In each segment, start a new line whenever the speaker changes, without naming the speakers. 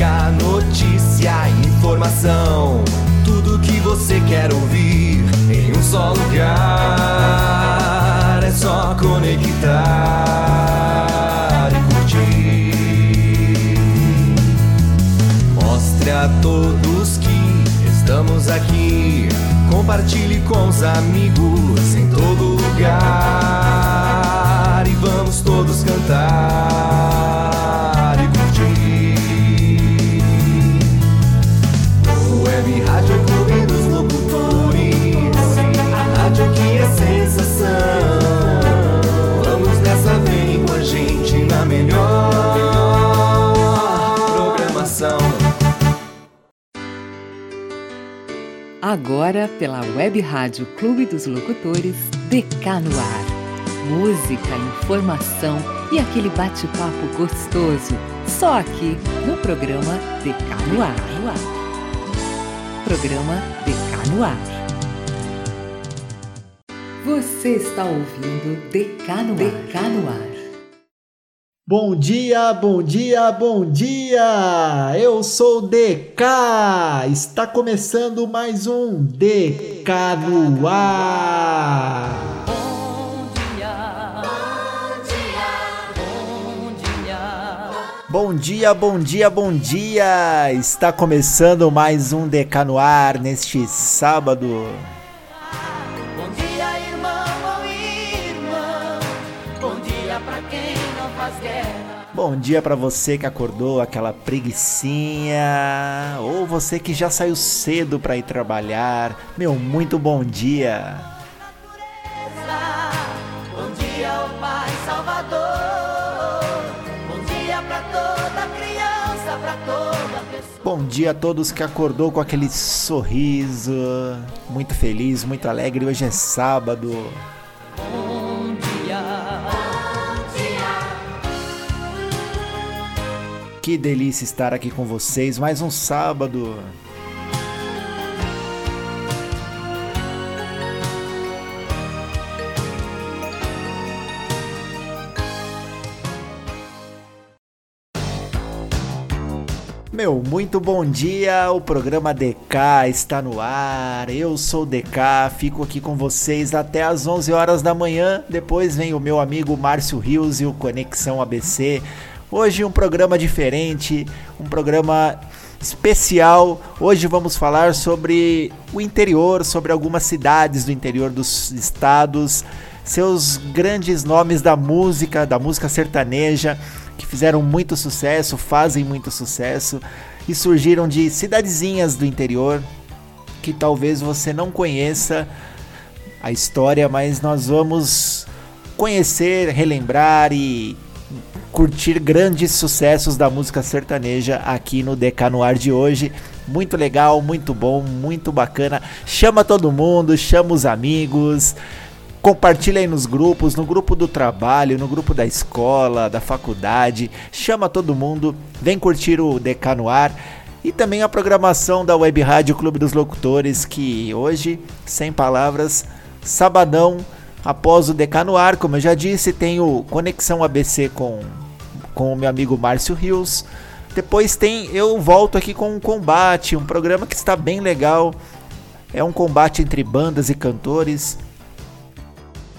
Música, notícia, informação. Tudo que você quer ouvir em um só lugar. É só conectar e curtir. Mostre a todos que estamos aqui. Compartilhe com os amigos em todo lugar. E vamos todos cantar
Agora, pela Web Rádio Clube dos Locutores, DK no ar. Música, informação e aquele bate-papo gostoso. Só aqui no programa DK no ar. Programa DK no ar. Você está ouvindo DK no. DK no ar.
Bom dia, bom dia, bom dia! Eu sou DK! Está começando mais um DK no ar! Bom dia, bom dia, bom dia! Está começando mais um DK no ar neste sábado.
Bom dia
para você que acordou aquela preguicinha ou você que já saiu cedo para ir trabalhar. Meu, muito bom dia.
Bom dia, ó Pai Salvador. Bom dia pra toda criança, pra toda pessoa.
Bom dia a todos que acordou com aquele sorriso, muito feliz, muito alegre. Hoje é sábado. Que delícia estar aqui com vocês. Mais um sábado. Meu, muito bom dia. O programa DK está no ar. Eu sou o DK, fico aqui com vocês até às 11 horas da manhã. Depois vem o meu amigo Márcio Rios e o Conexão ABC. Hoje um programa diferente, um programa especial. Hoje vamos falar sobre o interior, sobre algumas cidades do interior dos estados, seus grandes nomes da música, da música sertaneja, que fizeram muito sucesso, fazem muito sucesso e surgiram de cidadezinhas do interior que talvez você não conheça a história, mas nós vamos conhecer, relembrar e curtir grandes sucessos da música sertaneja aqui no DK no ar de hoje. Muito legal, muito bom, muito bacana. Chama todo mundo, chama os amigos. Compartilha aí nos grupos, no grupo do trabalho, no grupo da escola, da faculdade. Chama todo mundo, vem curtir o DK no ar. E também a programação da Web Rádio Clube dos Locutores, que hoje, sem palavras, sabadão, após o DK no ar, como eu já disse, tem o Conexão ABC com, com o meu amigo Márcio Rios. Depois tem Eu Volto aqui com um combate, um programa que está bem legal. É um combate entre bandas e cantores.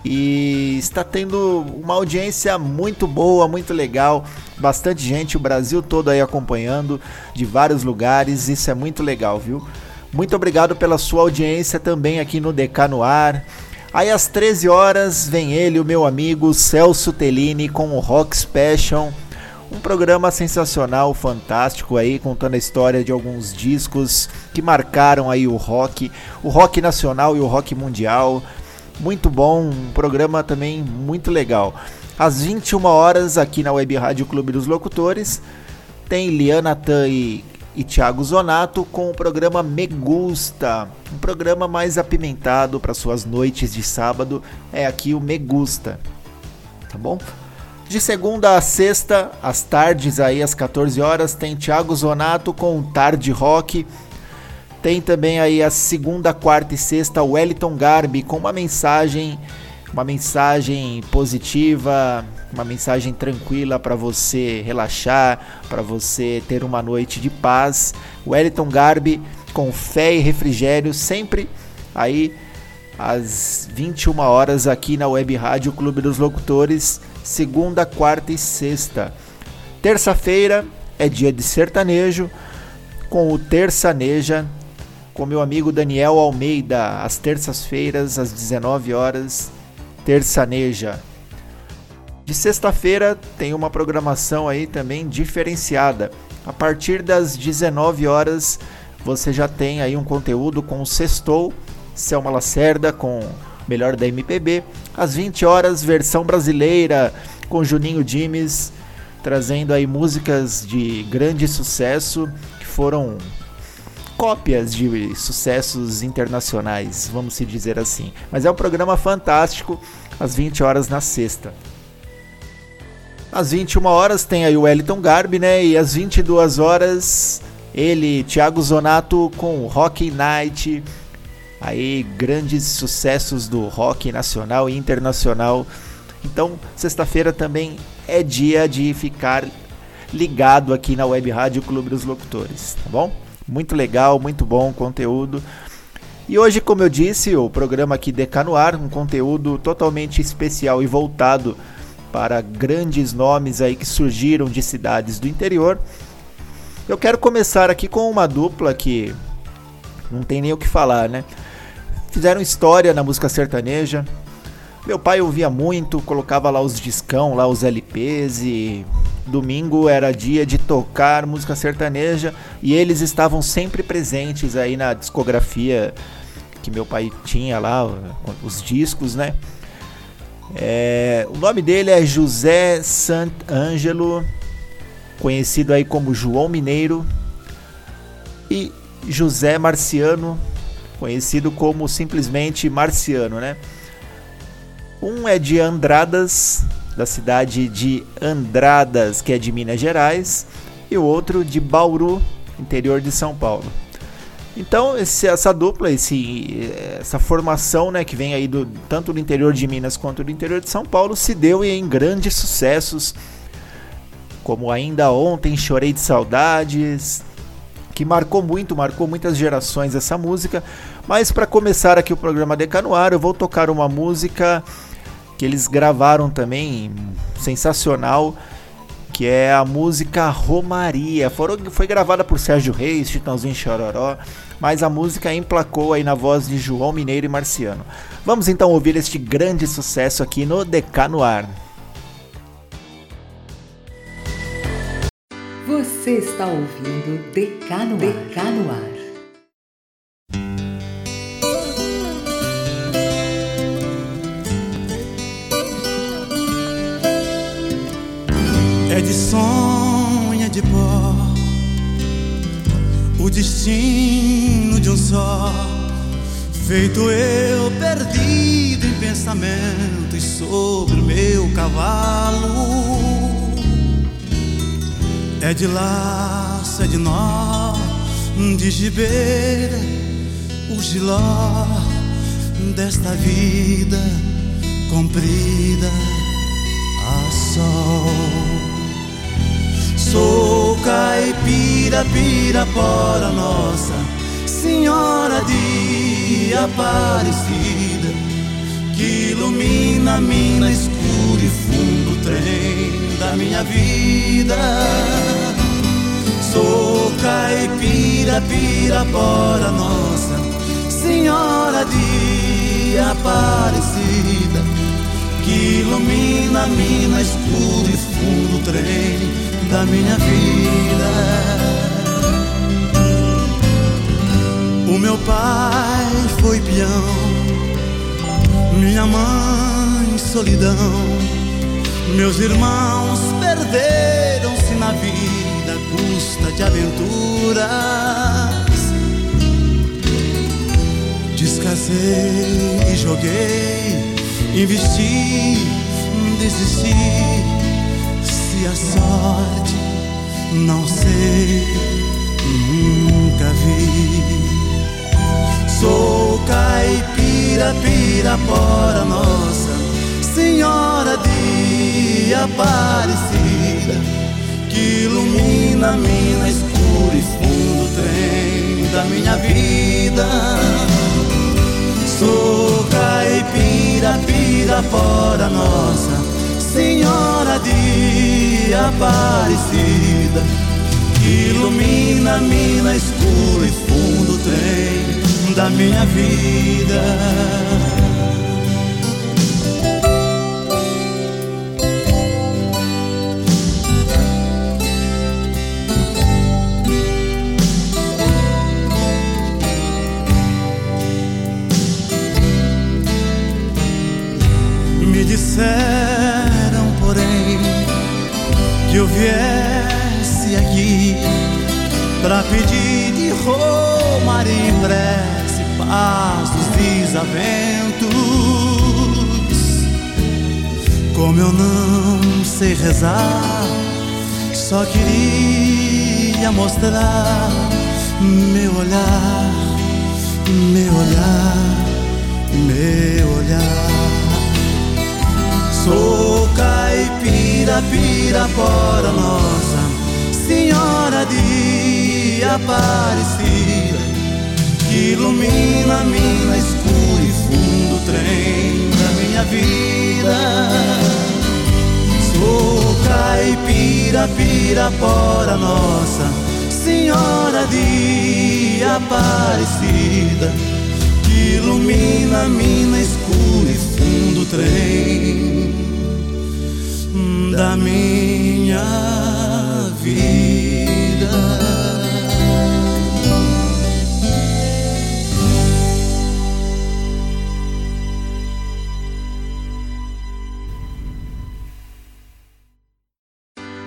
E está tendo uma audiência muito boa, muito legal. Bastante gente, o Brasil todo aí acompanhando, de vários lugares. Isso é muito legal, viu? Muito obrigado pela sua audiência também aqui no DK no ar. Aí às 13 horas vem ele, o meu amigo Celso Tellini com o Rock Special, um programa sensacional, fantástico aí, contando a história de alguns discos que marcaram aí o rock, o rock nacional e o rock mundial. Muito bom, um programa também muito legal. Às 21 horas aqui na Web Rádio Clube dos Locutores tem Liana Tan e e Thiago Zonato com o programa Me Gusta, um programa mais apimentado para suas noites de sábado. É aqui o Me Gusta, tá bom? De segunda a sexta, às tardes aí às 14 horas, tem Thiago Zonato com Tarde Rock. Tem também aí a segunda, quarta e sexta Wellington Garbi com uma mensagem, uma mensagem positiva, uma mensagem tranquila para você relaxar, para você ter uma noite de paz. Wellington Garbi com fé e refrigério sempre aí às 21 horas aqui na Web Rádio Clube dos Locutores, segunda, quarta e sexta. Terça-feira é dia de sertanejo com o Terçaneja com meu amigo Daniel Almeida, às terças-feiras às 19 horas, Terçaneja. De sexta-feira tem uma programação aí também diferenciada. A partir das 19 horas você já tem aí um conteúdo com o Sextou, Selma Lacerda com melhor da MPB. Às 20 horas, versão brasileira com Juninho Dimes, trazendo aí músicas de grande sucesso que foram cópias de sucessos internacionais, vamos se dizer assim. Mas é um programa fantástico, às 20 horas na sexta. Às 21 horas tem aí o Wellington Garbi, né? E às 22 horas ele, Thiago Zonato com Rock Night. Aí grandes sucessos do rock nacional e internacional. Então, sexta-feira também é dia de ficar ligado aqui na Web Rádio Clube dos Locutores, tá bom? Muito legal, muito bom conteúdo. E hoje, como eu disse, o programa aqui Deca no Ar, um conteúdo totalmente especial e voltado para grandes nomes aí que surgiram de cidades do interior. Eu quero começar aqui com uma dupla que não tem nem o que falar, né? Fizeram história na música sertaneja. Meu pai ouvia muito, colocava lá os discão, lá os LPs e domingo era dia de tocar música sertaneja e eles estavam sempre presentes aí na discografia que meu pai tinha lá, os discos, né? É, o nome dele é José Sant'Angelo, conhecido aí como João Mineiro, e José Marciano, conhecido como simplesmente Marciano, né? Um é de Andradas, da cidade de Andradas, que é de Minas Gerais, e o outro de Bauru, interior de São Paulo. Então, esse, essa dupla, esse, essa formação né, que vem aí do, tanto do interior de Minas quanto do interior de São Paulo se deu em grandes sucessos, como Ainda Ontem, Chorei de Saudades, que marcou muito, marcou muitas gerações essa música. Mas para começar aqui o programa Decanoar, eu vou tocar uma música que eles gravaram também, sensacional, que é a música Romaria. foi gravada por Sérgio Reis, Chitãozinho Chororó, mas a música emplacou aí na voz de João Mineiro e Marciano. Vamos então ouvir este grande sucesso aqui no DK no Ar.
Você está ouvindo DK no
destino de um só. Feito eu perdido em pensamentos Sobre o meu cavalo. É de laço, é de nó De gibeira O giló Desta vida comprida a sol Sou caipira, pirapora nossa Senhora de Aparecida Que ilumina a mina escura e fundo trem da minha vida. Sou caipira, pirapora nossa Senhora de Aparecida Que ilumina a mina escura e fundo trem da minha vida. O meu pai foi peão, minha mãe solidão, meus irmãos perderam-se na vida custa de aventuras. Descasei e joguei, investi, desisti a sorte não sei, nunca vi. Sou caipira, pirapora nossa, senhora de Aparecida que ilumina mina escura e fundo trem da minha vida. Sou caipira, pira fora nossa Senhora de Aparecida que ilumina mina escura e fundo trem da minha vida. Me disseram, viesse aqui pra pedir de Roma em prece paz dos desaventos. Como eu não sei rezar, só queria mostrar meu olhar, meu olhar, meu olhar. Sou caipira, pirapora nossa Senhora de Aparecida Que ilumina mina escura e fundo trem da minha vida. Sou caipira, pirapora nossa Senhora de Aparecida Ilumina mina escura e fundo trem da minha vida.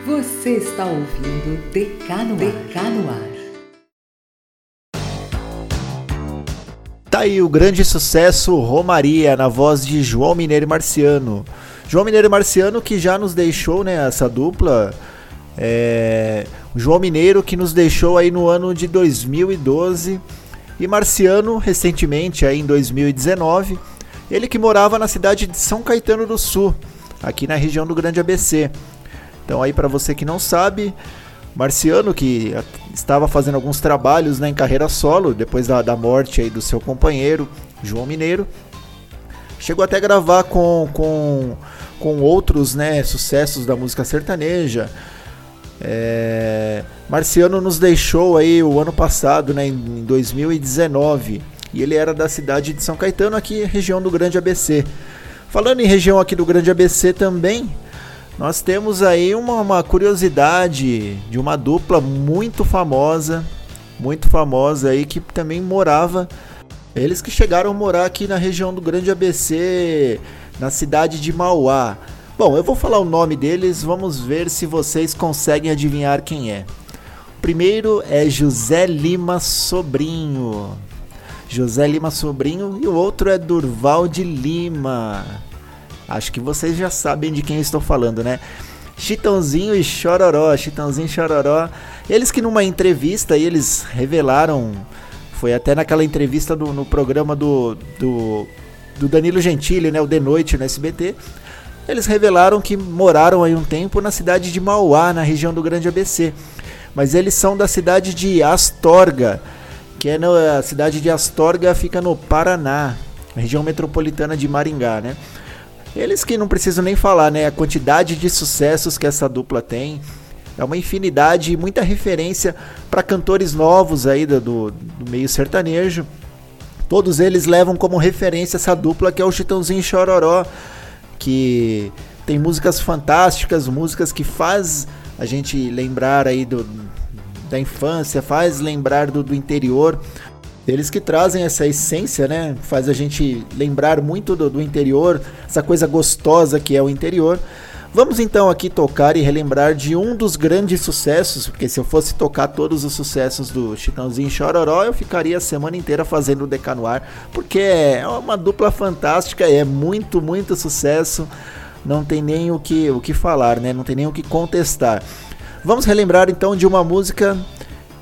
Você está ouvindo DK no,
Tá aí o grande sucesso Romaria na voz de João Mineiro e Marciano. João Mineiro e Marciano que já nos deixou, né, essa dupla. É, João Mineiro que nos deixou aí no ano de 2012 e Marciano recentemente aí em 2019. Ele que morava na cidade de São Caetano do Sul, aqui na região do Grande ABC. Então aí para você que não sabe, Marciano que estava fazendo alguns trabalhos né, em carreira solo depois da, da morte aí do seu companheiro João Mineiro, chegou até a gravar com, com, com outros né, sucessos da música sertaneja. É, Marciano nos deixou aí o ano passado, né, em 2019, e ele era da cidade de São Caetano, aqui região do Grande ABC. Falando em região aqui do Grande ABC também, nós temos aí uma, uma, curiosidade de uma dupla muito famosa, muito famosa aí que também morava. Eles que chegaram a morar aqui na região do Grande ABC, na cidade de Mauá. Bom, eu vou falar o nome deles, vamos ver se vocês conseguem adivinhar quem é. O primeiro é José Lima Sobrinho. José Lima Sobrinho e o outro é Durval de Lima. Acho que vocês já sabem de quem eu estou falando, né? Chitãozinho e Chororó, Chitãozinho e Chororó. Eles que numa entrevista eles revelaram, foi até naquela entrevista do, no programa do, do, do Danilo Gentili, né? O De Noite no SBT. Eles revelaram que moraram aí um tempo na cidade de Mauá, na região do Grande ABC. Mas eles são da cidade de Astorga, que é na a cidade de Astorga, fica no Paraná, região metropolitana de Maringá, né? Eles que não precisam nem falar, né? A quantidade de sucessos que essa dupla tem. É uma infinidade e muita referência para cantores novos aí do, do, meio sertanejo. Todos eles levam como referência essa dupla que é o Chitãozinho Chororó, que tem músicas fantásticas, músicas que faz a gente lembrar aí do, da infância, faz lembrar do, do interior. Eles que trazem essa essência, né? Faz a gente lembrar muito do, do, interior, essa coisa gostosa que é o interior. Vamos então aqui tocar e relembrar de um dos grandes sucessos, porque se eu fosse tocar todos os sucessos do Chitãozinho Chororó, eu ficaria a semana inteira fazendo o Decanuar, porque é uma dupla fantástica, é muito, muito sucesso, não tem nem o que, o que falar, né? Não tem nem o que contestar. Vamos relembrar então de uma música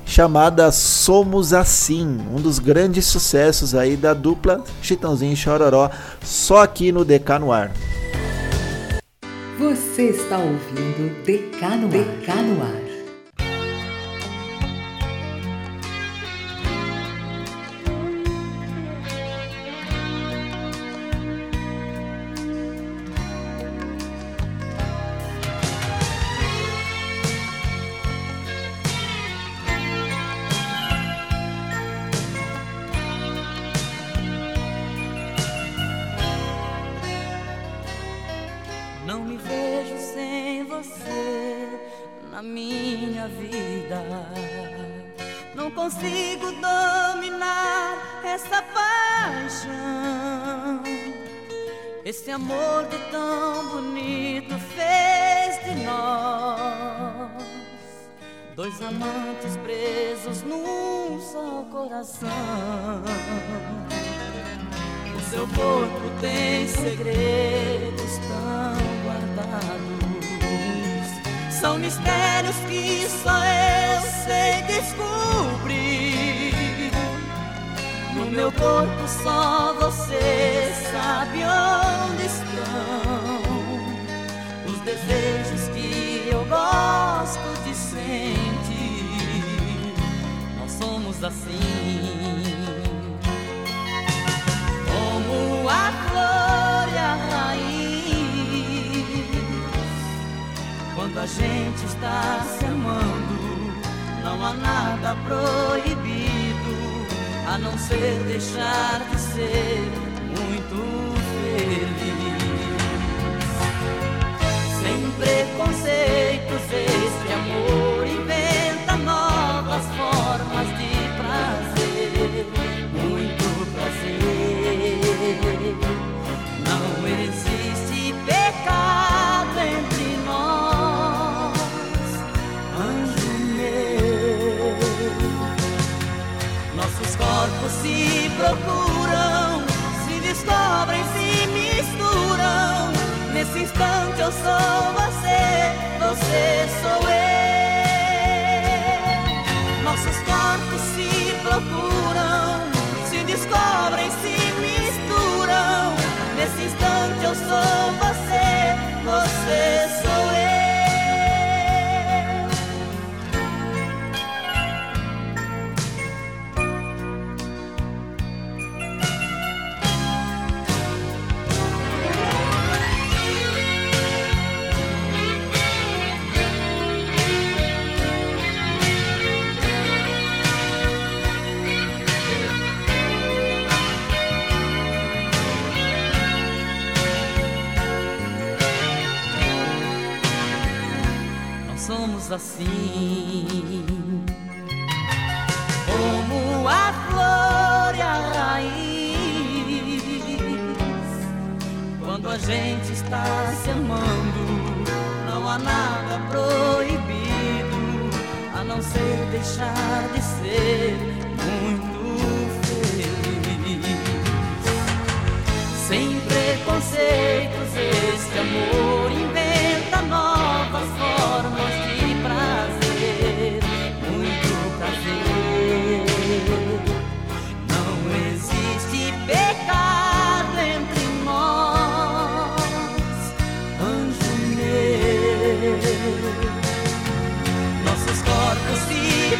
chamada Somos Assim, um dos grandes sucessos aí da dupla Chitãozinho e Chororó, só aqui no DK no ar.
Você está ouvindo Decano, Decano Ar.
amor que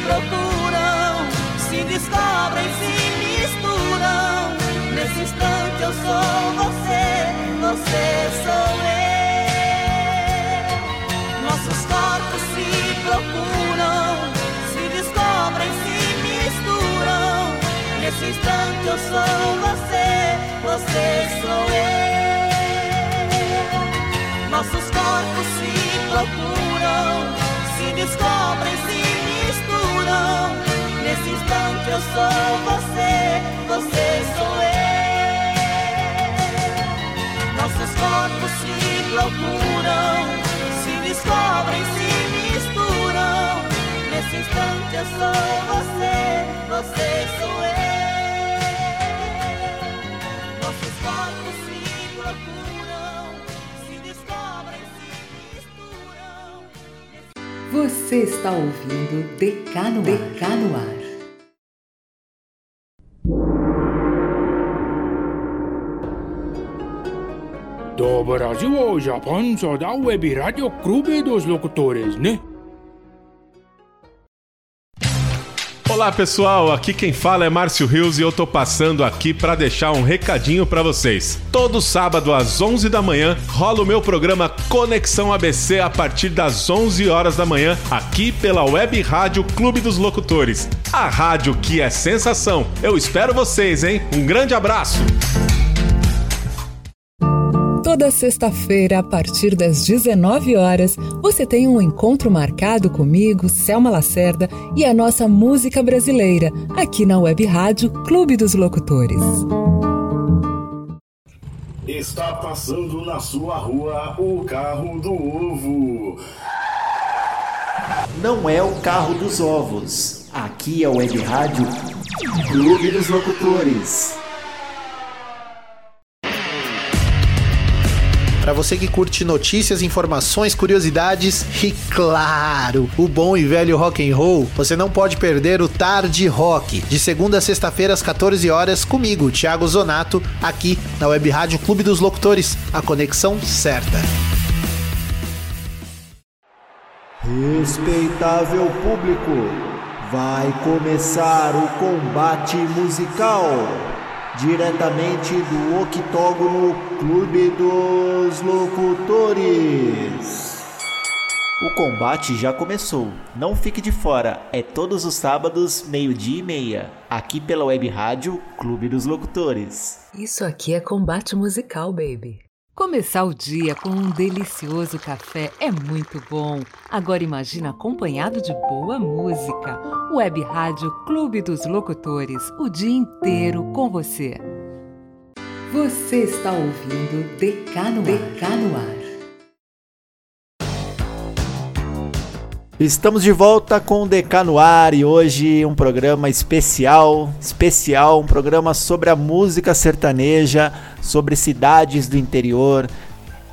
procuram, se descobrem, se misturam. Nesse instante eu sou você, você sou eu. Nossos corpos se procuram, se descobrem, se misturam. Nesse instante eu sou você, você sou eu. Nossos corpos se procuram, se descobrem, se misturam. Nesse instante eu sou você, você sou eu. Nossos corpos se procuram, se descobrem, se misturam. Nesse instante eu sou você, você sou eu.
Você está ouvindo Decano, Decano Ar.
Do Brasil ao Japão só dá Web Rádio Clube dos Locutores, né?
Olá pessoal, aqui quem fala é Márcio Rios e eu tô passando aqui para deixar um recadinho para vocês. Todo sábado às 11 da manhã rola o meu programa Conexão ABC a partir das 11 horas da manhã aqui pela Web Rádio Clube dos Locutores. A rádio que é sensação. Eu espero vocês, hein? Um grande abraço.
Toda sexta-feira, a partir das 19 horas, você tem um encontro marcado comigo, Selma Lacerda, e a nossa música brasileira, aqui na Web Rádio Clube dos Locutores.
Está passando na sua rua o carro do ovo.
Não é o carro dos ovos. Aqui é o Web Rádio Clube dos Locutores.
Para você que curte notícias, informações, curiosidades e claro, o bom e velho rock and roll, você não pode perder o Tarde Rock, de segunda a sexta-feira às 14 horas comigo, Thiago Zonato, aqui na Web Rádio Clube dos Locutores, a conexão certa.
Respeitável público, vai começar o combate musical diretamente do octógono Clube dos Locutores. O combate já começou. Não fique de fora. É todos os sábados, meio-dia e meia, aqui pela Web Rádio Clube dos Locutores.
Isso aqui é combate musical, baby. Começar o dia com um delicioso café é muito bom. Agora imagina acompanhado de boa música. Web Rádio Clube dos Locutores, o dia inteiro com você. Você está ouvindo DK no, DK no ar.
Estamos de volta com o DK no ar e hoje um programa especial, especial, um programa sobre a música sertaneja, sobre cidades do interior,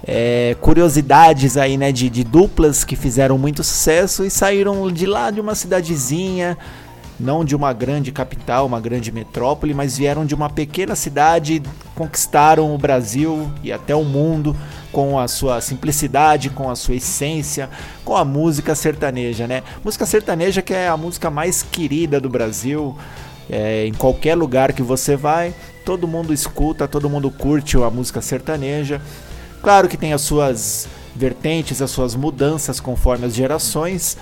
é, curiosidades aí, né, de, de duplas que fizeram muito sucesso e saíram de lá de uma cidadezinha, não de uma grande capital, uma grande metrópole, mas vieram de uma pequena cidade, conquistaram o Brasil e até o mundo com a sua simplicidade, com a sua essência, com a música sertaneja, né? Música sertaneja que é a música mais querida do Brasil, é, em qualquer lugar que você vai, todo mundo escuta, todo mundo curte a música sertaneja. Claro que tem as suas vertentes, as suas mudanças conforme as gerações,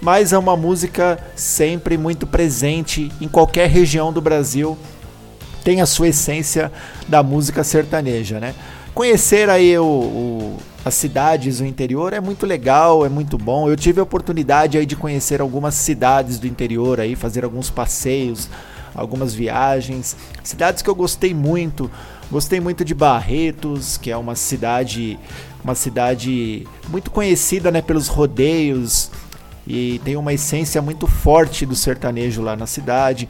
mas é uma música sempre muito presente em qualquer região do Brasil. Tem a sua essência da música sertaneja, né? Conhecer aí o, o, as cidades do interior é muito legal, é muito bom. Eu tive a oportunidade aí de conhecer algumas cidades do interior aí, fazer alguns passeios, algumas viagens, cidades que eu gostei muito. Gostei muito de Barretos, que é uma cidade, uma cidade muito conhecida, né, pelos rodeios e tem uma essência muito forte do sertanejo lá na cidade.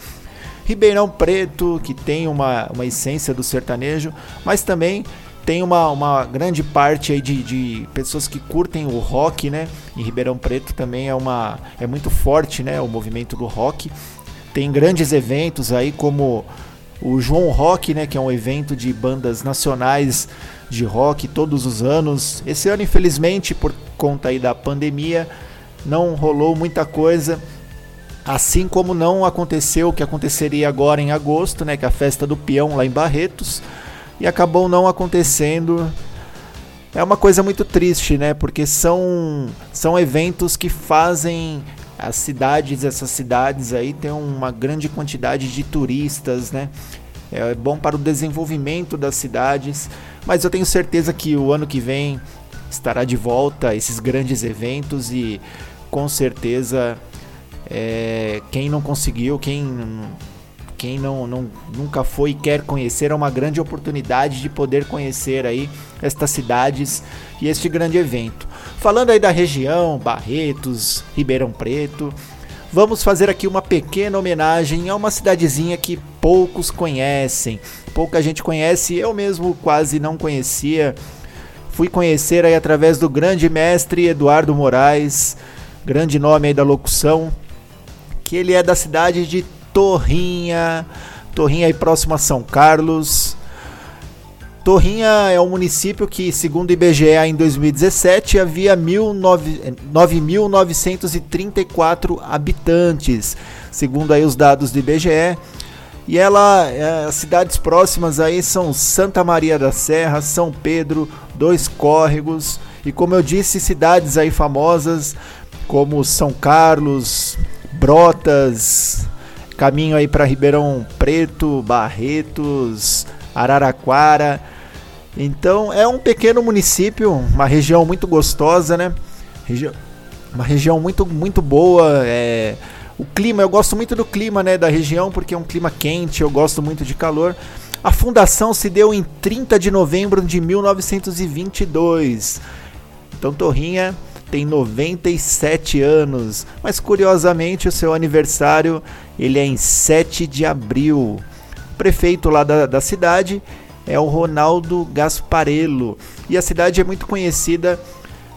Ribeirão Preto, que tem uma, uma essência do sertanejo, mas também tem uma, uma grande parte aí de, de pessoas que curtem o rock, né? Em Ribeirão Preto também é, uma, é muito forte, né? O movimento do rock. Tem grandes eventos aí como o João Rock, né? Que é um evento de bandas nacionais de rock todos os anos. Esse ano, infelizmente, por conta aí da pandemia, não rolou muita coisa. Assim como não aconteceu o que aconteceria agora em agosto, né? Que é a festa do peão lá em Barretos e acabou não acontecendo. É uma coisa muito triste, né? Porque são, são eventos que fazem as cidades, essas cidades aí tem uma grande quantidade de turistas, né? É bom para o desenvolvimento das cidades, mas eu tenho certeza que o ano que vem estará de volta esses grandes eventos e com certeza é, quem não conseguiu, quem quem não, não, nunca foi e quer conhecer, é uma grande oportunidade de poder conhecer aí estas cidades e este grande evento. Falando aí da região, Barretos, Ribeirão Preto, vamos fazer aqui uma pequena homenagem a uma cidadezinha que poucos conhecem, pouca gente conhece, eu mesmo quase não conhecia. Fui conhecer aí através do grande mestre Eduardo Moraes, grande nome aí da locução, que ele é da cidade de Torrinha, Torrinha aí próximo a São Carlos. Torrinha é um município que, segundo o IBGE, em 2017 havia 9.934 habitantes, segundo aí os dados do IBGE. E ela, é, as cidades próximas aí são Santa Maria da Serra, São Pedro, Dois Córregos e como eu disse, cidades aí famosas como São Carlos, Brotas, caminho aí para Ribeirão Preto, Barretos, Araraquara. Então é um pequeno município, uma região muito gostosa, né? Regi uma região muito, muito boa. É... O clima, eu gosto muito do clima né, da região, porque é um clima quente, eu gosto muito de calor. A fundação se deu em 30 de novembro de 1922. Então Torrinha tem 97 anos, mas curiosamente o seu aniversário ele é em 7 de abril. O prefeito lá da, da cidade é o Ronaldo Gasparello e a cidade é muito conhecida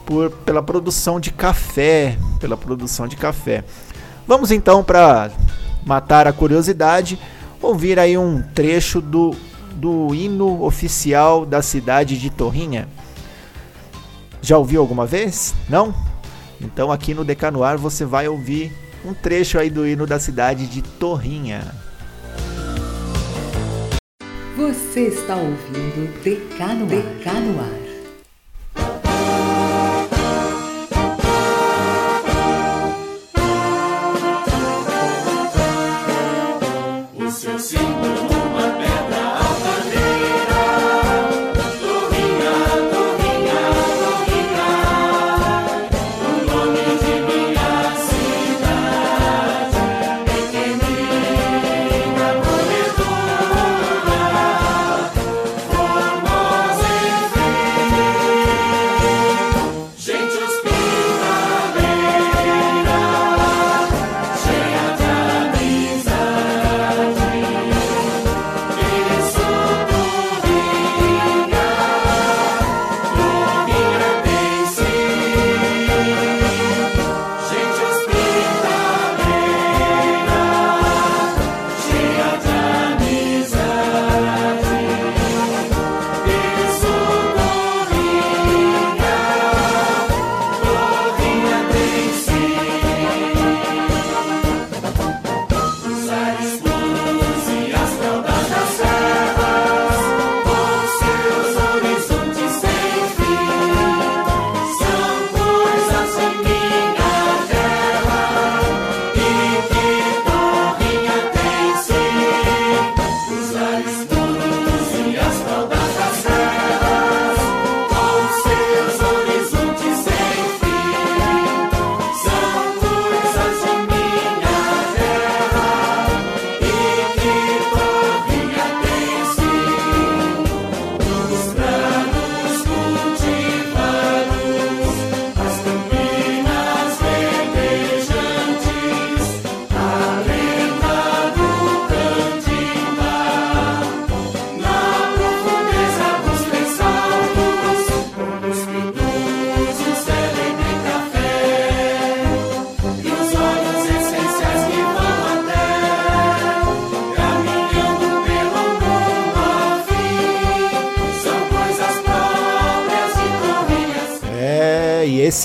por, pela produção de café, pela produção de café. Vamos então para matar a curiosidade, ouvir aí um trecho do, do hino oficial da cidade de Torrinha. Já ouviu alguma vez? Não? Então aqui no Decanuar você vai ouvir um trecho aí do hino da cidade de Torrinha.
Você está ouvindo Decanuar. Decanuar.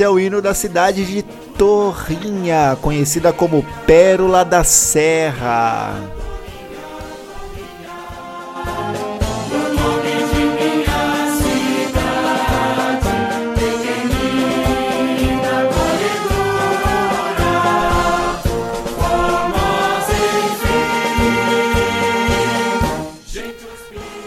É o hino da cidade de Torrinha, conhecida como Pérola da Serra.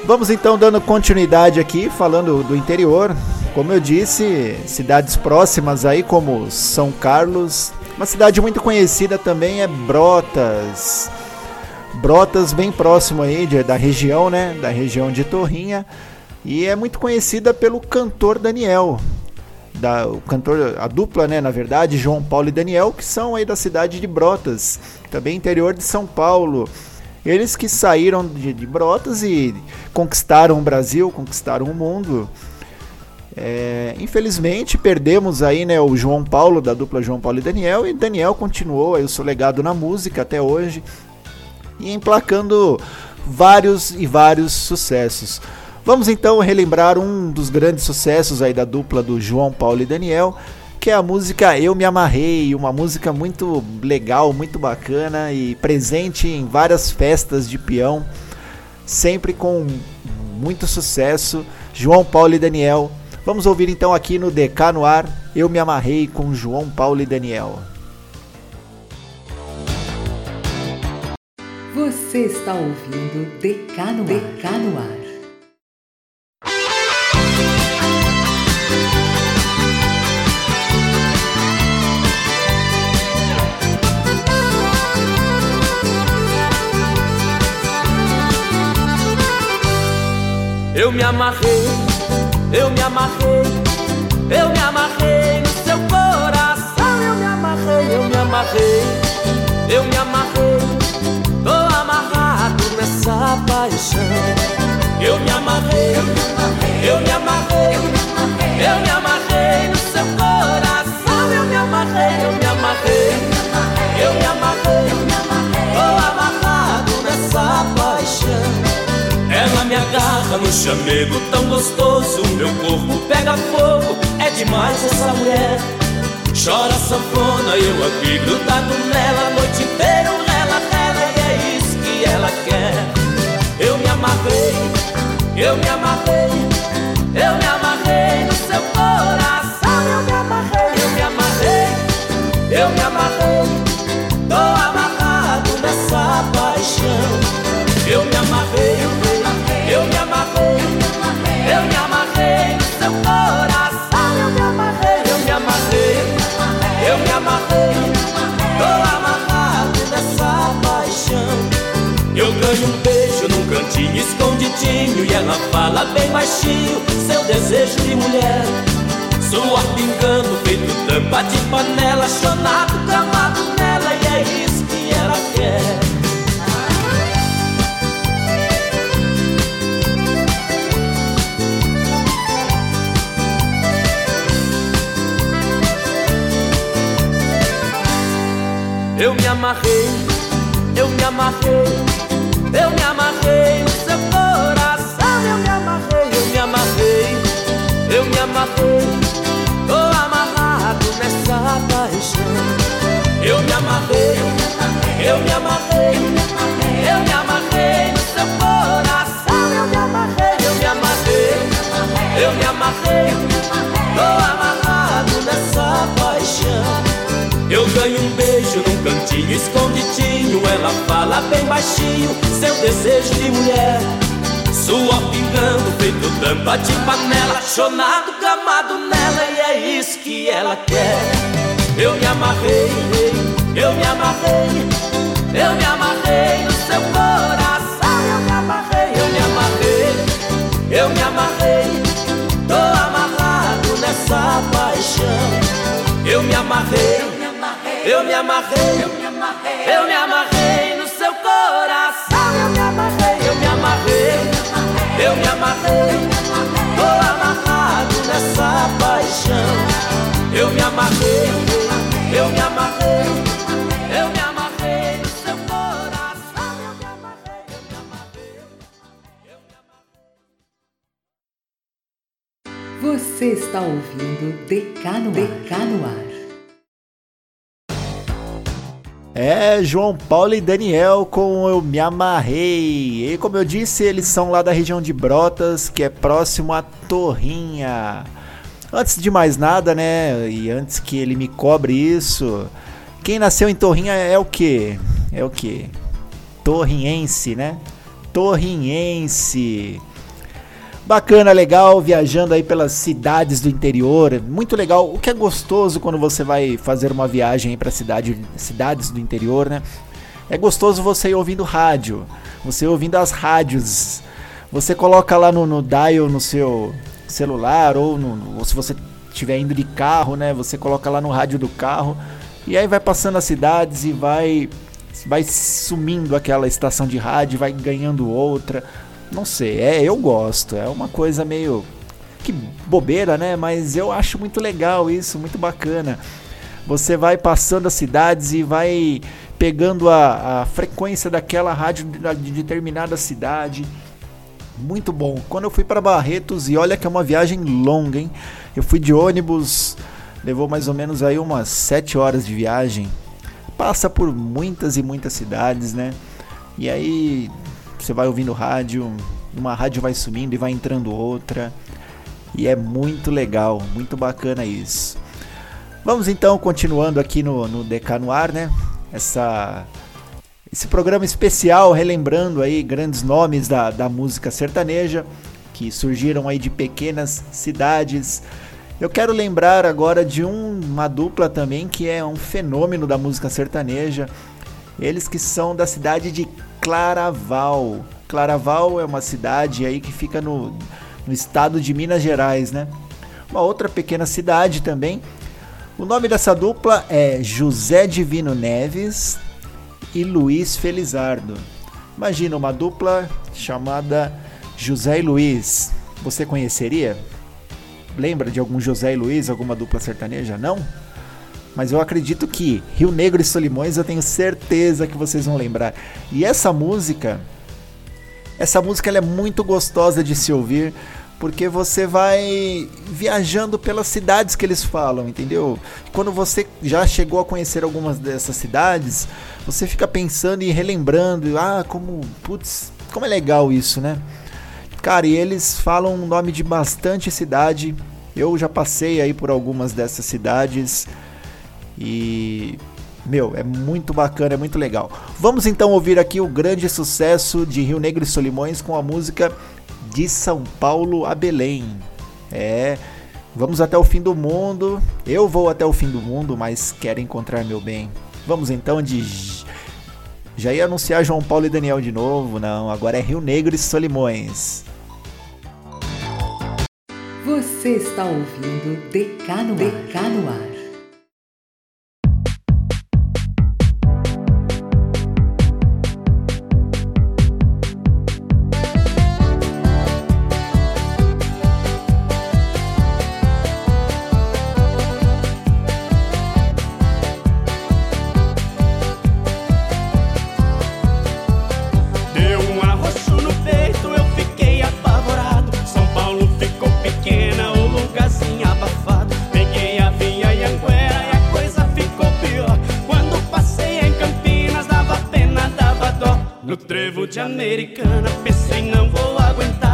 Vamos então dando continuidade aqui, falando do interior. Como eu disse, cidades próximas aí como São Carlos, uma cidade muito conhecida também é Brotas. Brotas bem próximo aí de, da região, né, da região de Torrinha, e é muito conhecida pelo cantor Daniel. Da, o cantor, a dupla, né, na verdade, João Paulo e Daniel, que são aí da cidade de Brotas, também interior de São Paulo. Eles que saíram de, de Brotas e conquistaram o Brasil, conquistaram o mundo. É, infelizmente perdemos aí né, o João Paulo da dupla João Paulo e Daniel e Daniel continuou aí o seu legado na música até hoje e emplacando vários e vários sucessos. Vamos então relembrar um dos grandes sucessos aí da dupla do João Paulo e Daniel, que é a música Eu Me Amarrei, uma música muito legal, muito bacana e presente em várias festas de peão, sempre com muito sucesso. João Paulo e Daniel. Vamos ouvir então aqui no DK no ar, Eu Me Amarrei com João Paulo e Daniel.
Você está ouvindo DK no, DK no ar.
Eu me amarrei, eu me amarrei, eu me amarrei no seu coração. Eu me amarrei, eu me amarrei, eu me amarrei. Tô amarrado nessa paixão. Eu me amarrei, eu me amarrei, eu me amarrei no seu coração. Eu me amarrei, eu me amarrei, no chamego tão gostoso Meu corpo pega fogo, é demais essa mulher. Chora sanfona, eu aqui grudado nela A noite inteira ela, ela e é isso que ela quer. Eu me amarrei, eu me amarrei Eu me amarrei no seu coração Eu me amarrei, eu me amarrei Eu me amarrei Tô amarrado cantinho escondidinho e ela fala bem baixinho seu desejo de mulher. Suor pingando, feito tampa de panela, chonado, camado nela e é isso que ela quer. Eu me amarrei, eu me amarrei, eu me amarrei no seu coração. Eu me amarrei, eu me amarrei, eu me amarrei. Tô amarrado nessa paixão. Eu me amarrei, eu me amarrei, eu me amarrei no seu coração. Eu me amarrei, eu me amarrei, eu me amarrei. Tô amarrado nessa paixão. Eu ganho um beijo cantinho escondidinho Ela fala bem baixinho seu desejo de mulher. Suor pingando, feito tampa de panela Chonado, camado nela e é isso que ela quer. Eu me amarrei, eu me amarrei Eu me amarrei no seu coração Eu me amarrei, eu me amarrei Eu me amarrei Tô amarrado nessa paixão. Eu me amarrei eu me amarrei, eu me amarrei, eu me amarrei no seu coração. Eu me amarrei, eu me amarrei, eu me amarrei. Tô amarrado nessa paixão. Eu me amarrei, eu me amarrei, eu me amarrei no seu
É, João Paulo e Daniel com Eu Me Amarrei. E como eu disse, eles são lá da região de Brotas, que é próximo a Torrinha. Antes de mais nada, né, e antes que ele me cobre isso, quem nasceu em Torrinha é o quê? É o quê? Torrinhense, né? Torrinhense. Bacana, legal, viajando aí pelas cidades do interior. Muito legal. O que é gostoso quando você vai fazer uma viagem para cidade, cidades do interior, né? É gostoso você ir ouvindo rádio, você ouvindo as rádios. Você coloca lá no, no dial no seu celular ou, no, ou se você estiver indo de carro, né? Você coloca lá no rádio do carro e aí vai passando as cidades e vai vai sumindo aquela estação de rádio, vai ganhando outra não sei, é, eu gosto. É uma coisa meio que bobeira, né? Mas eu acho muito legal isso, muito bacana. Você vai passando as cidades e vai pegando a, a frequência daquela rádio de determinada cidade. muito bom. Quando eu fui para Barretos, e olha que é uma viagem longa, hein? Eu fui de ônibus, levou mais ou menos aí umas 7 horas de viagem. Passa por muitas e muitas cidades, né? E aí você vai ouvindo rádio, uma rádio vai sumindo e vai entrando outra. E é muito legal, muito bacana isso. Vamos então continuando aqui no, no DK no ar, né? Essa, esse programa especial relembrando aí grandes nomes da, da música sertaneja que surgiram aí de pequenas cidades. Eu quero lembrar agora de um, uma dupla também que é um fenômeno da música sertaneja. Eles que são da cidade de Claraval. Claraval é uma cidade aí que fica no, no estado de Minas Gerais, né? Uma outra pequena cidade também. O nome dessa dupla é José Divino Neves e Luiz Felizardo. Imagina uma dupla chamada José e Luiz. Você conheceria? Lembra de algum José e Luiz, alguma dupla sertaneja? Não? Mas eu acredito que Rio Negro e Solimões eu tenho certeza que vocês vão lembrar. E essa música essa música é muito gostosa de se ouvir porque você vai viajando pelas cidades que eles falam, entendeu? Quando você já chegou a conhecer algumas dessas cidades, você fica pensando e relembrando, ah, como, putz, como é legal isso, né? Cara, e eles falam o nome de bastante cidade. Eu já passei aí por algumas dessas cidades e meu, é muito bacana, é muito legal. Vamos então ouvir aqui o grande sucesso de Rio Negro e Solimões com a música De São Paulo a Belém. É, vamos até o fim do mundo. Eu vou até o fim do mundo, mas quero encontrar meu bem. Vamos então de. Já ia anunciar João Paulo e Daniel de novo, não. Agora é Rio Negro e Solimões.
Você está ouvindo DK no DK no ar.
gente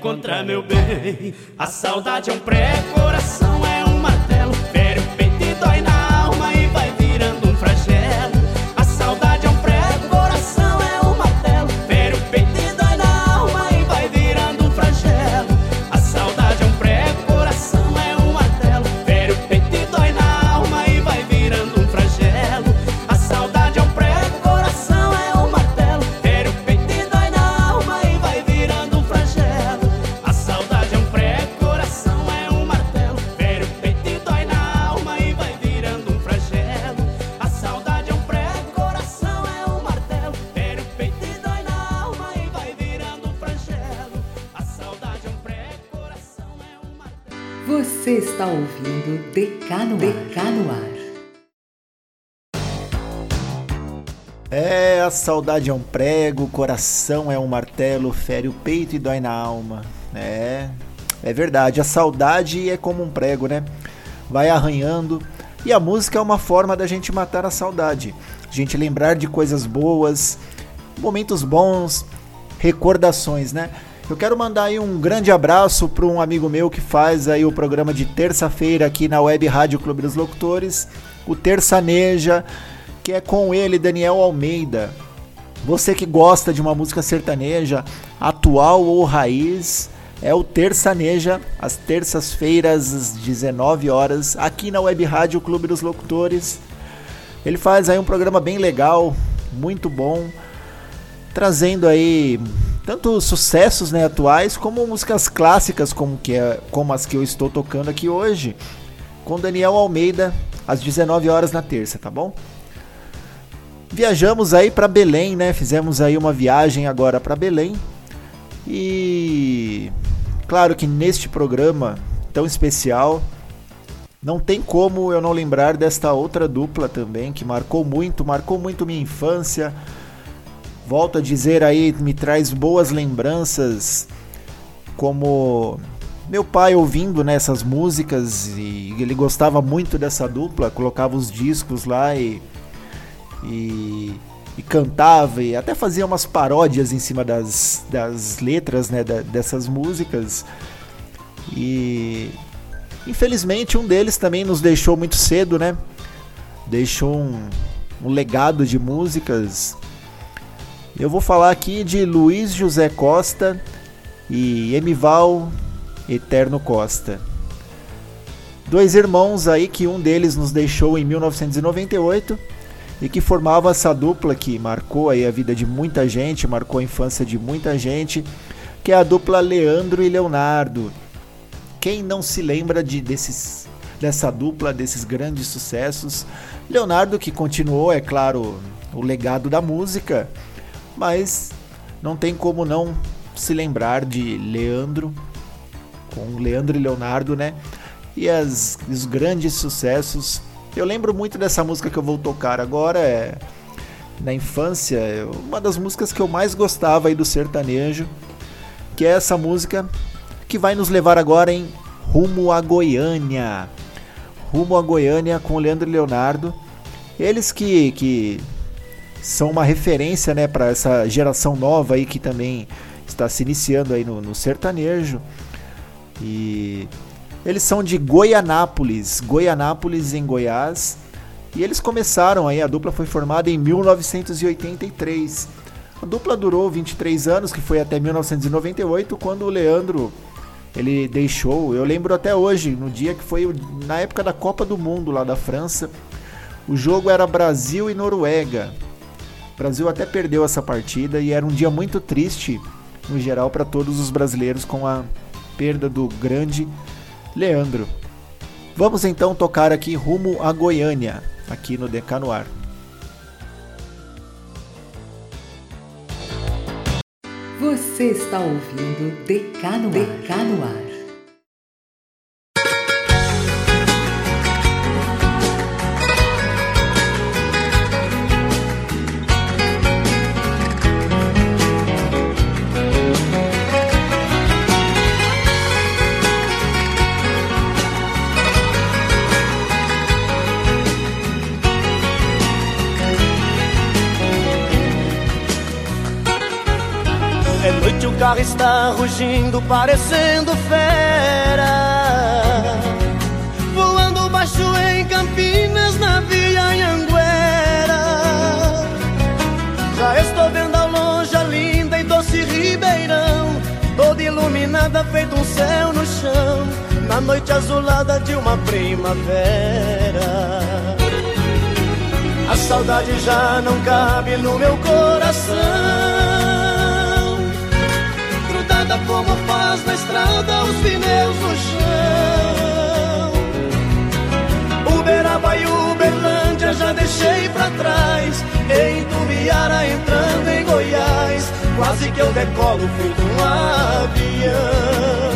encontrar meu bem. A saudade é um pré-coração,
DK no, DK no ar.
É, a saudade é um prego, o coração é um martelo, fere o peito e dói na alma. É, é verdade, a saudade é como um prego, né? Vai arranhando. E a música é uma forma da gente matar a saudade. A gente lembrar de coisas boas, momentos bons, recordações, né? Eu quero mandar aí um grande abraço para um amigo meu que faz aí o programa de terça-feira aqui na Web Rádio Clube dos Locutores, o Terçaneja que é com ele, Daniel Almeida. Você que gosta de uma música sertaneja, atual ou raiz, é o Terçaneja, às terças-feiras, às 19 horas, aqui na Web Rádio Clube dos Locutores. Ele faz aí um programa bem legal, muito bom, trazendo aí tanto sucessos né, atuais como músicas clássicas como, que é, como as que eu estou tocando aqui hoje, com Daniel Almeida, às 19 horas na terça, tá bom? Viajamos aí para Belém, né? Fizemos aí uma viagem agora para Belém. E claro que neste programa tão especial não tem como eu não lembrar desta outra dupla também que marcou muito, marcou muito minha infância. Volto a dizer aí, me traz boas lembranças como meu pai ouvindo nessas né, músicas e ele gostava muito dessa dupla, colocava os discos lá e e, e cantava e até fazia umas paródias em cima das, das letras né, da, dessas músicas. E infelizmente um deles também nos deixou muito cedo, né? Deixou um, um legado de músicas. Eu vou falar aqui de Luiz José Costa e Emival Eterno Costa. Dois irmãos aí que um deles nos deixou em 1998 e que formava essa dupla que marcou aí a vida de muita gente, marcou a infância de muita gente, que é a dupla Leandro e Leonardo. Quem não se lembra de desses dessa dupla, desses grandes sucessos? Leonardo que continuou, é claro, o legado da música, mas não tem como não se lembrar de Leandro com Leandro e Leonardo, né? E as, os grandes sucessos eu lembro muito dessa música que eu vou tocar agora, é na infância, uma das músicas que eu mais gostava aí do sertanejo, que é essa música que vai nos levar agora em Rumo a Goiânia. Rumo a Goiânia com Leandro e Leonardo. Eles que, que são uma referência né, para essa geração nova aí que também está se iniciando aí no, no sertanejo. E eles são de Goianápolis, Goianápolis em Goiás. E eles começaram aí, a dupla foi formada em 1983. A dupla durou 23 anos, que foi até 1998, quando o Leandro ele deixou. Eu lembro até hoje, no dia que foi na época da Copa do Mundo lá da França. O jogo era Brasil e Noruega. O Brasil até perdeu essa partida e era um dia muito triste no geral para todos os brasileiros com a perda do grande Leandro. Vamos então tocar aqui rumo a Goiânia, aqui no Decanoar.
Você está ouvindo Decanoar. Decanoar.
Está rugindo, parecendo fera. Voando baixo em Campinas, na Via Anhanguera. Já estou vendo ao longe a linda e doce Ribeirão, toda iluminada, feito um céu no chão, na noite azulada de uma primavera. A saudade já não cabe no meu coração na estrada os pneus no chão. Uberaba e Uberlândia já deixei pra trás. Em Tubiara entrando em Goiás, quase que eu decolo feito um avião.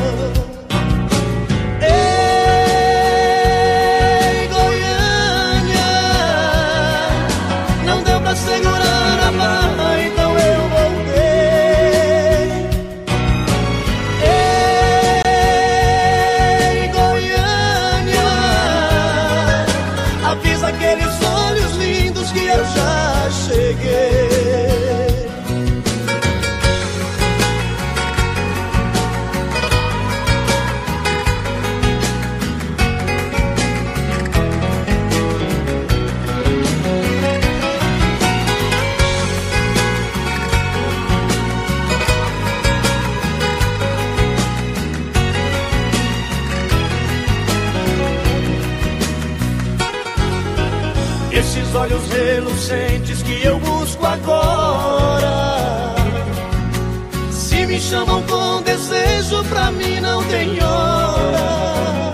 Mim não tem hora.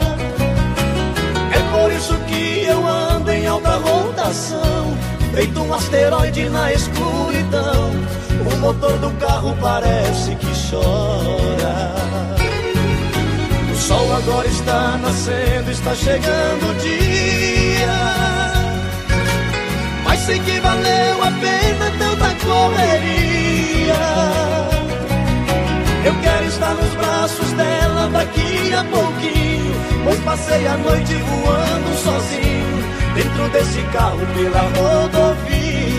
É por isso que eu ando em alta rotação, feito um asteroide na escuridão. O motor do carro parece que chora. O sol agora está nascendo, está chegando o dia. Mas sei que valeu a pena tanta correria. Eu quero estar nos braços dela daqui a pouquinho. Pois passei a noite voando sozinho, dentro desse carro pela rodovia.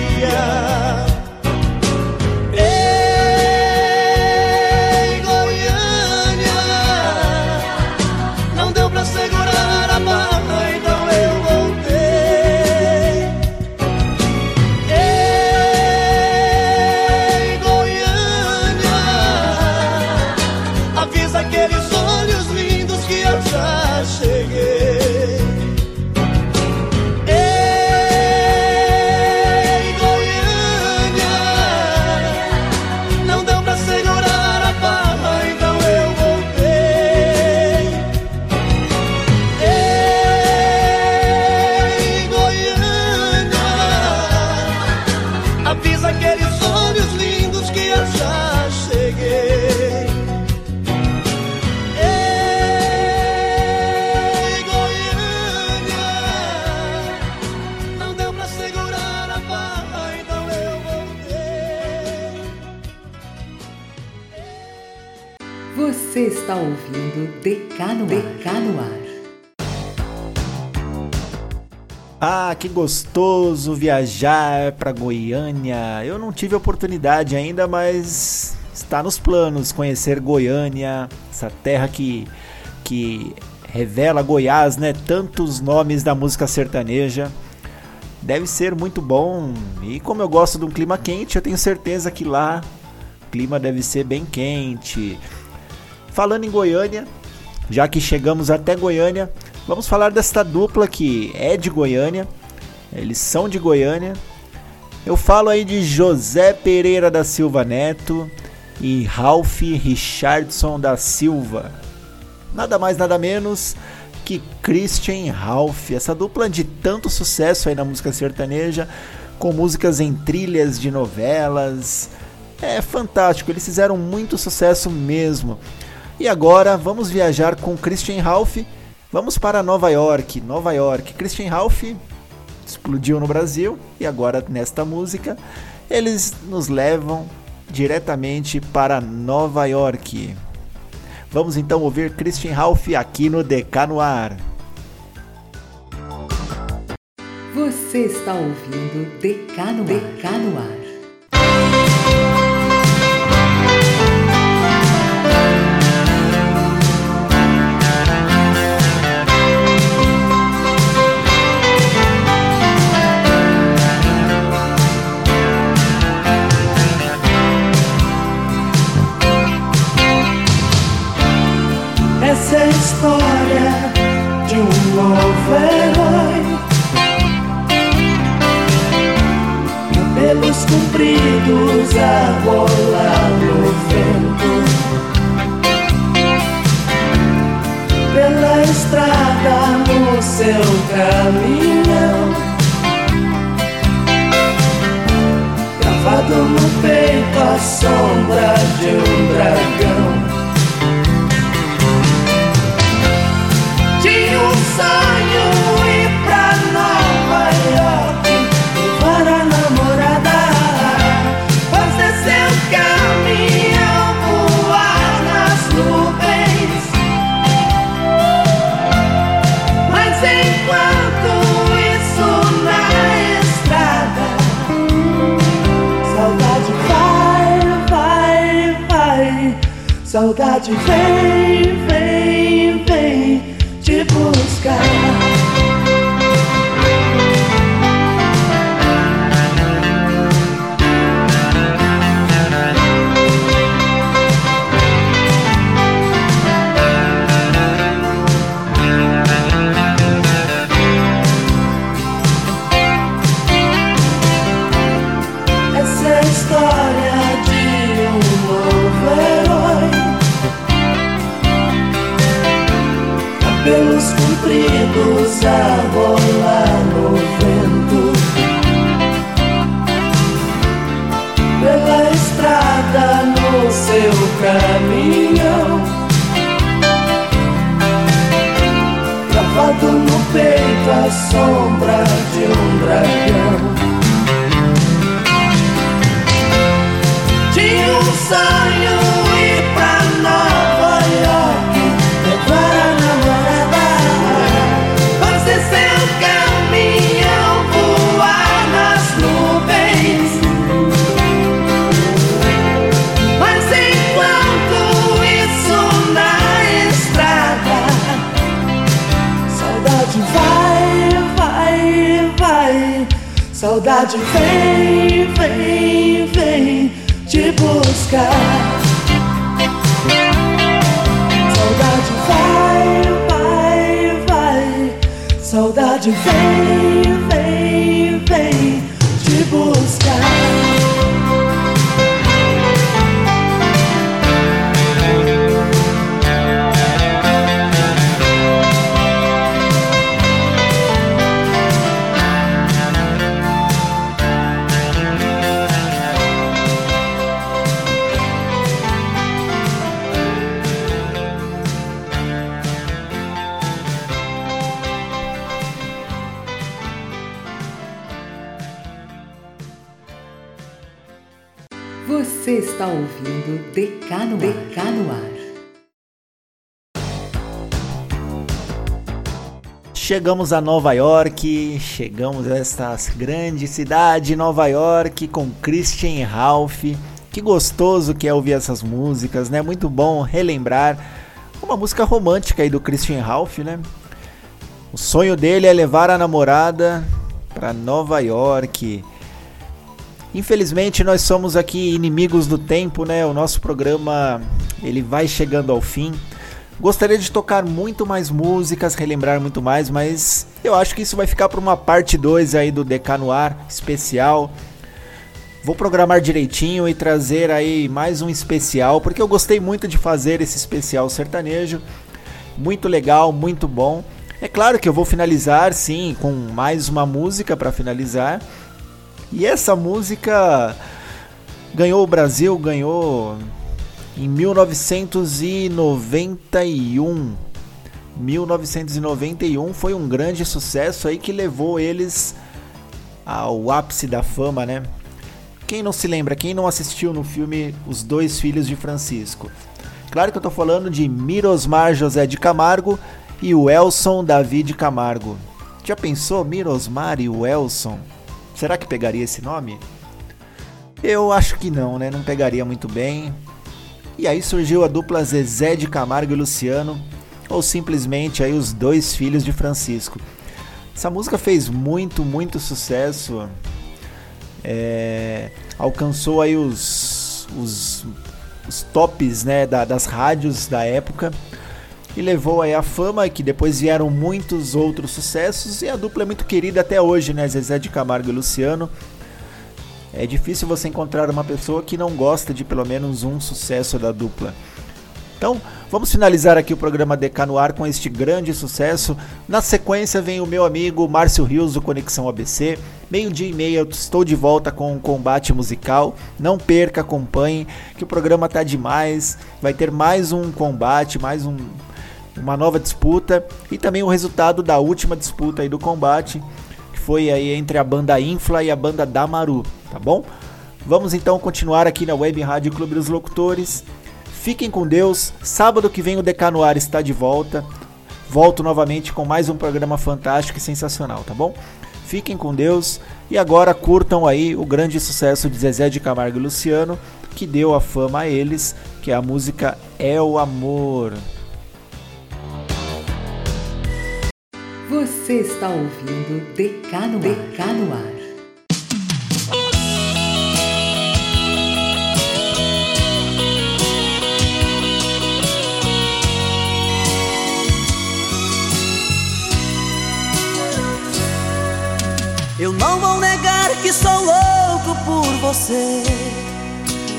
Gostoso viajar para Goiânia. Eu não tive oportunidade ainda, mas está nos planos conhecer Goiânia, essa terra que que revela Goiás, né? Tantos nomes da música sertaneja. Deve ser muito bom. E como eu gosto de um clima quente, eu tenho certeza que lá o clima deve ser bem quente. Falando em Goiânia, já que chegamos até Goiânia, vamos falar desta dupla que é de Goiânia. Eles são de Goiânia. Eu falo aí de José Pereira da Silva Neto e Ralph Richardson da Silva. Nada mais, nada menos que Christian Ralph, essa dupla de tanto sucesso aí na música sertaneja, com músicas em trilhas de novelas. É fantástico, eles fizeram muito sucesso mesmo. E agora vamos viajar com Christian Ralph. Vamos para Nova York. Nova York. Christian Ralph explodiu no Brasil e agora nesta música eles nos levam diretamente para Nova York. Vamos então ouvir Christian Ralph aqui no DK no ar.
Você está ouvindo DK no DK no ar.
Compridos a rolar no vento. Pela estrada no seu caminhão. Gravado no peito a sombra de um dragão. Saudade vem, vem, vem te buscar. Compridos a rolar no vento, pela estrada no seu caminhão. Gravado no peito a sombra de um dragão. Saudade vem, vem, vem te buscar. Saudade vai, vai, vai. Saudade vem,
está ouvindo DK no DK no ar.
Chegamos a Nova York, chegamos a esta grande cidade, Nova York, com Christian Ralph. Que gostoso que é ouvir essas músicas, né? Muito bom relembrar uma música romântica aí do Christian Ralph, né? O sonho dele é levar a namorada para Nova York. Infelizmente nós somos aqui inimigos do tempo, né? O nosso programa ele vai chegando ao fim. Gostaria de tocar muito mais músicas, relembrar muito mais, mas eu acho que isso vai ficar para uma parte 2 aí do DK no ar especial. Vou programar direitinho e trazer aí mais um especial, porque eu gostei muito de fazer esse especial sertanejo. Muito legal, muito bom. É claro que eu vou finalizar sim com mais uma música para finalizar. E essa música ganhou o Brasil, ganhou em 1991. 1991 foi um grande sucesso aí que levou eles ao ápice da fama, né? Quem não se lembra, quem não assistiu no filme Os Dois Filhos de Francisco? Claro que eu tô falando de Mirosmar José de Camargo e o Elson David Camargo. Já pensou Mirosmar e o Elson? Será que pegaria esse nome? Eu acho que não, né? Não pegaria muito bem. E aí surgiu a dupla Zezé de Camargo e Luciano, ou simplesmente aí os dois filhos de Francisco. Essa música fez muito, muito sucesso. É, alcançou aí os, os, os tops né, da, das rádios da época e levou aí a fama que depois vieram muitos outros sucessos e a dupla é muito querida até hoje, né? Zezé de Camargo e Luciano. É difícil você encontrar uma pessoa que não gosta de pelo menos um sucesso da dupla. Então, vamos finalizar aqui o programa DK no ar com este grande sucesso. Na sequência vem o meu amigo Márcio Rios do Conexão ABC. Meio-dia e meia eu estou de volta com o combate musical. Não perca, acompanhe, que o programa tá demais. Vai ter mais um combate, mais um, uma nova disputa e também o resultado da última disputa aí do combate, que foi aí entre a banda Infla e a banda Damaru, tá bom? Vamos então continuar aqui na Web Rádio Clube dos Locutores. Fiquem com Deus. Sábado que vem o DK no ar está de volta. Volto novamente com mais um programa fantástico e sensacional, tá bom? Fiquem com Deus e agora curtam aí o grande sucesso de Zezé de Camargo e Luciano, que deu a fama a eles, que é a música É o Amor.
Você está ouvindo DK no DK no ar.
Eu não vou negar que sou louco por você.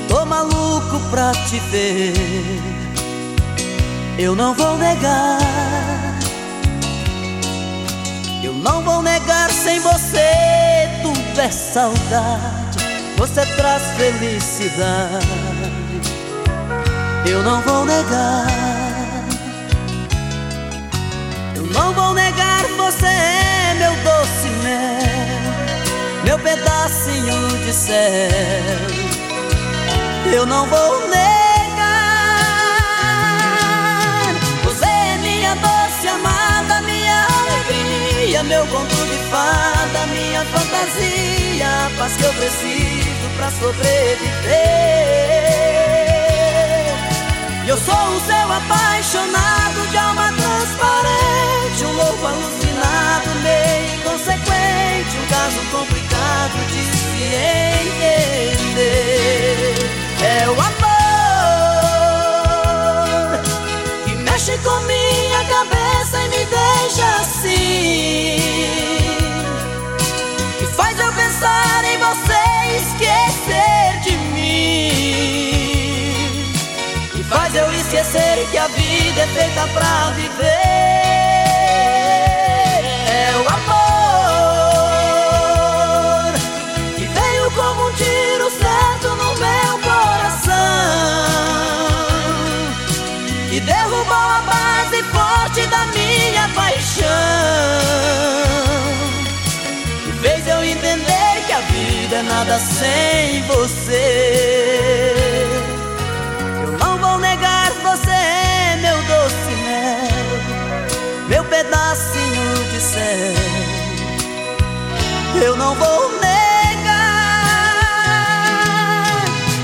Tô maluco pra te ver. Eu não vou negar Eu não vou negar sem você, tudo é saudade. Você traz felicidade. Eu não vou negar. Eu não vou negar, você é meu doce mel, meu pedacinho de céu. Eu não vou negar. Meu conto de fada, minha fantasia, a paz que eu preciso pra sobreviver. Eu sou o seu apaixonado de alma transparente, um louco alucinado, meio inconsequente, um caso complicado de se entender. É o amor que mexe com minha cabeça e deixa assim, que faz eu pensar em você e esquecer de mim. Que faz eu esquecer que a vida é feita pra viver. É o amor que veio como um tiro certo no meu coração, que derrubou a base forte da minha nada sem você. Eu não vou negar, você é meu doce mel, meu pedacinho de céu. Eu não vou negar,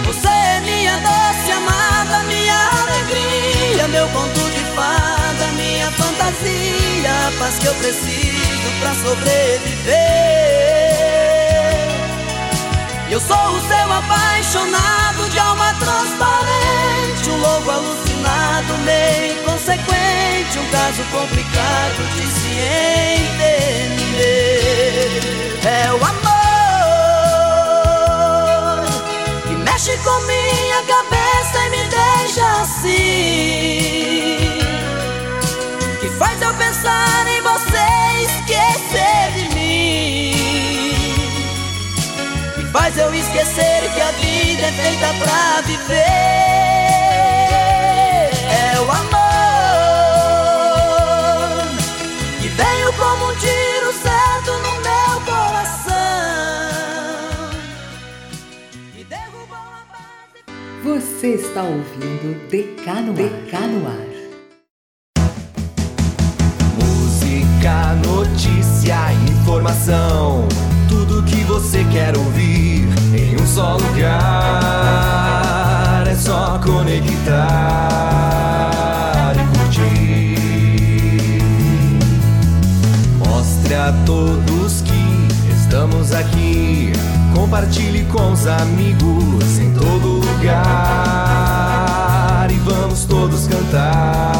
você é minha doce amada, minha alegria, meu conto de fada, minha fantasia, a paz que eu preciso pra sobreviver. Eu sou o seu apaixonado de alma transparente, um louco alucinado, meio inconsequente, um caso complicado de se entender. É o amor que mexe com minha cabeça e me deixa assim, que faz eu pensar em você faz eu esquecer que a vida é feita pra viver. É o amor que veio como um tiro certo no meu coração. Que derrubou a base.
Você está ouvindo DK no Ar. DK no Ar.
Música, notícia, informação. Você quer ouvir em um só lugar. É só conectar e curtir. Mostre a todos que estamos aqui. Compartilhe com os amigos em todo lugar. E vamos todos cantar.